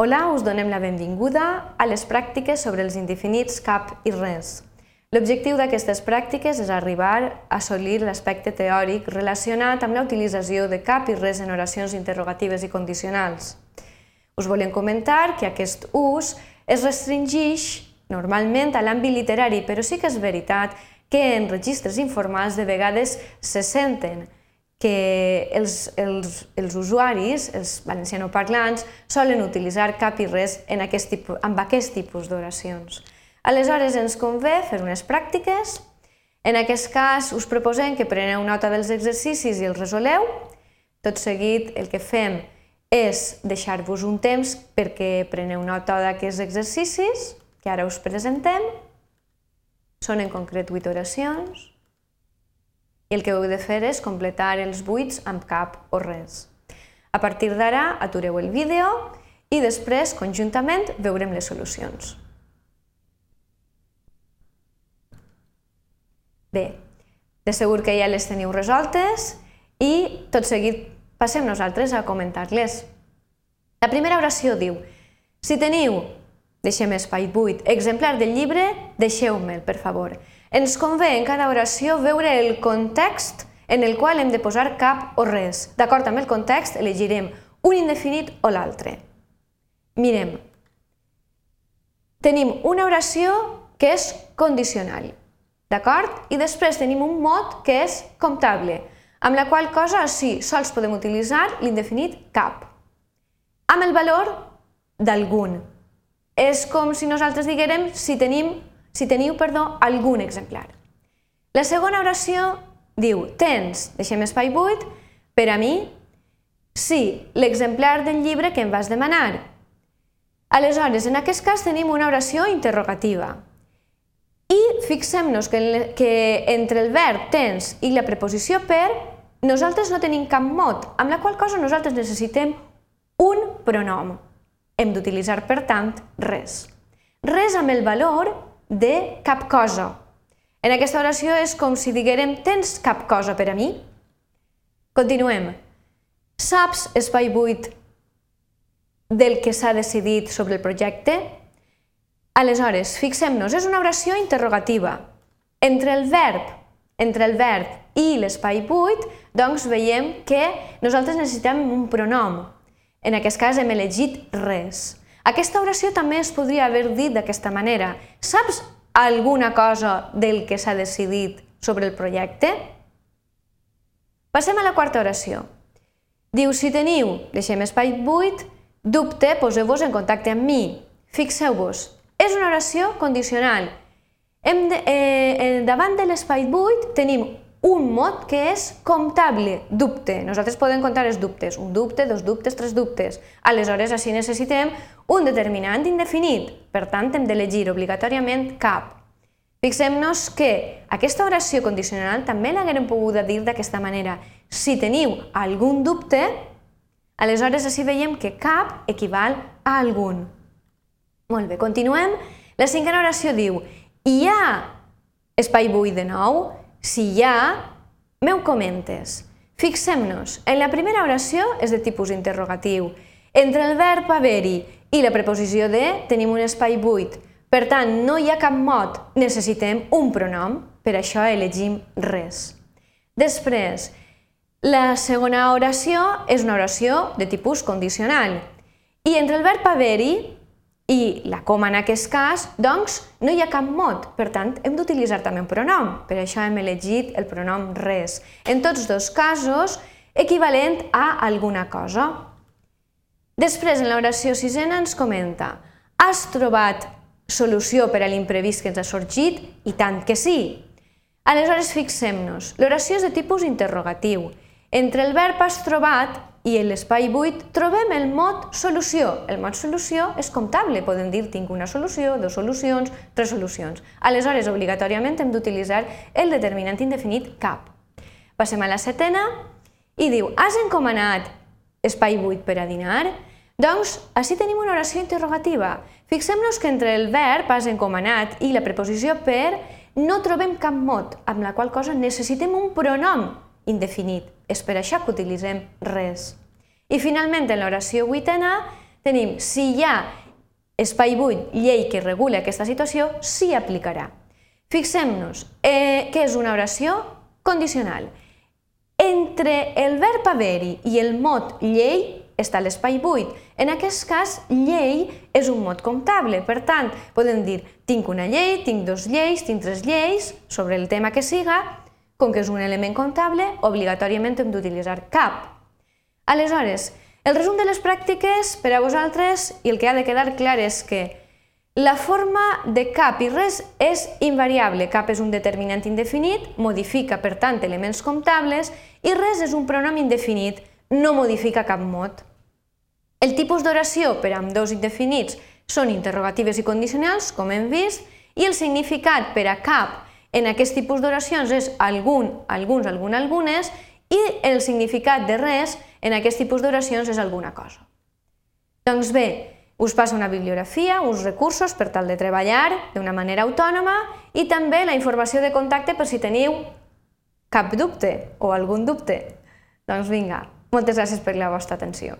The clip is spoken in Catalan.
Hola, us donem la benvinguda a les pràctiques sobre els indefinits cap i res. L'objectiu d'aquestes pràctiques és arribar a assolir l'aspecte teòric relacionat amb la utilització de cap i res en oracions interrogatives i condicionals. Us volem comentar que aquest ús es restringeix normalment a l'àmbit literari, però sí que és veritat que en registres informals de vegades se senten que els, els, els usuaris, els valencianoparlants, solen utilitzar cap i res en aquest tipus, amb aquest tipus d'oracions. Aleshores ens convé fer unes pràctiques. En aquest cas us proposem que preneu nota dels exercicis i els resoleu. Tot seguit el que fem és deixar-vos un temps perquè preneu nota d'aquests exercicis que ara us presentem. Són en concret 8 oracions i el que heu de fer és completar els buits amb cap o res. A partir d'ara, atureu el vídeo i després, conjuntament, veurem les solucions. Bé, de segur que ja les teniu resoltes i tot seguit passem nosaltres a comentar-les. La primera oració diu Si teniu, deixem espai buit, exemplar del llibre, deixeu-me'l, per favor. Ens convé en cada oració veure el context en el qual hem de posar cap o res. D'acord amb el context, elegirem un indefinit o l'altre. Mirem. Tenim una oració que és condicional, d'acord? I després tenim un mot que és comptable, amb la qual cosa sí, sols podem utilitzar l'indefinit cap, amb el valor d'algun. És com si nosaltres diguérem si tenim si teniu, perdó, algun exemplar. La segona oració diu, tens, deixem espai buit, per a mi, sí, l'exemplar del llibre que em vas demanar. Aleshores, en aquest cas tenim una oració interrogativa. I fixem-nos que, que entre el verb tens i la preposició per, nosaltres no tenim cap mot, amb la qual cosa nosaltres necessitem un pronom. Hem d'utilitzar, per tant, res. Res amb el valor de cap cosa. En aquesta oració és com si diguérem tens cap cosa per a mi? Continuem. Saps, espai buit, del que s'ha decidit sobre el projecte? Aleshores, fixem-nos, és una oració interrogativa. Entre el verb, entre el verb i l'espai buit, doncs veiem que nosaltres necessitem un pronom. En aquest cas hem elegit res. Aquesta oració també es podria haver dit d'aquesta manera. Saps alguna cosa del que s'ha decidit sobre el projecte? Passem a la quarta oració. Diu, si teniu, deixem espai buit, dubte, poseu-vos en contacte amb mi. Fixeu-vos, és una oració condicional. Hem de, eh, eh, davant de l'espai buit tenim un mot que és comptable, dubte. Nosaltres podem comptar els dubtes, un dubte, dos dubtes, tres dubtes. Aleshores, així necessitem un determinant indefinit. Per tant, hem d'elegir obligatòriament cap. Fixem-nos que aquesta oració condicional també l'haguem pogut dir d'aquesta manera. Si teniu algun dubte, aleshores així veiem que cap equival a algun. Molt bé, continuem. La cinquena oració diu hi ha espai buit de nou, si hi ha, meu comentes. Fixem-nos, en la primera oració és de tipus interrogatiu. Entre el verb haver-hi i la preposició de tenim un espai buit. Per tant, no hi ha cap mot, necessitem un pronom, per això elegim res. Després, la segona oració és una oració de tipus condicional. I entre el verb haver-hi i la coma en aquest cas, doncs, no hi ha cap mot, per tant, hem d'utilitzar també un pronom. Per això hem elegit el pronom res. En tots dos casos, equivalent a alguna cosa. Després, en l'oració sisena ens comenta Has trobat solució per a l'imprevist que ens ha sorgit? I tant que sí! Aleshores, fixem-nos. L'oració és de tipus interrogatiu. Entre el verb has trobat i l'espai buit trobem el mot solució. El mot solució és comptable, podem dir tinc una solució, dues solucions, tres solucions. Aleshores, obligatòriament hem d'utilitzar el determinant indefinit cap. Passem a la setena i diu, has encomanat espai buit per a dinar? Doncs, així tenim una oració interrogativa. Fixem-nos que entre el verb has encomanat i la preposició per no trobem cap mot, amb la qual cosa necessitem un pronom indefinit. És per això que utilitzem res. I finalment, en l'oració vuitena, tenim si hi ha espai buit, llei que regula aquesta situació, s'hi aplicarà. Fixem-nos, eh, què és una oració condicional? Entre el verb haver-hi i el mot llei està l'espai buit. En aquest cas, llei és un mot comptable. Per tant, podem dir tinc una llei, tinc dos lleis, tinc tres lleis, sobre el tema que siga, com que és un element comptable, obligatòriament hem d'utilitzar cap. Aleshores, el resum de les pràctiques per a vosaltres i el que ha de quedar clar és que la forma de cap i res és invariable. Cap és un determinant indefinit, modifica, per tant, elements comptables, i res és un pronom indefinit, no modifica cap mot. El tipus d'oració per a dos indefinits són interrogatives i condicionals, com hem vist, i el significat per a cap en aquest tipus d'oracions és algun, alguns, algun, algunes, i el significat de res en aquest tipus d'oracions és alguna cosa. Doncs bé, us passa una bibliografia, uns recursos per tal de treballar d'una manera autònoma i també la informació de contacte per si teniu cap dubte o algun dubte. Doncs vinga, moltes gràcies per la vostra atenció.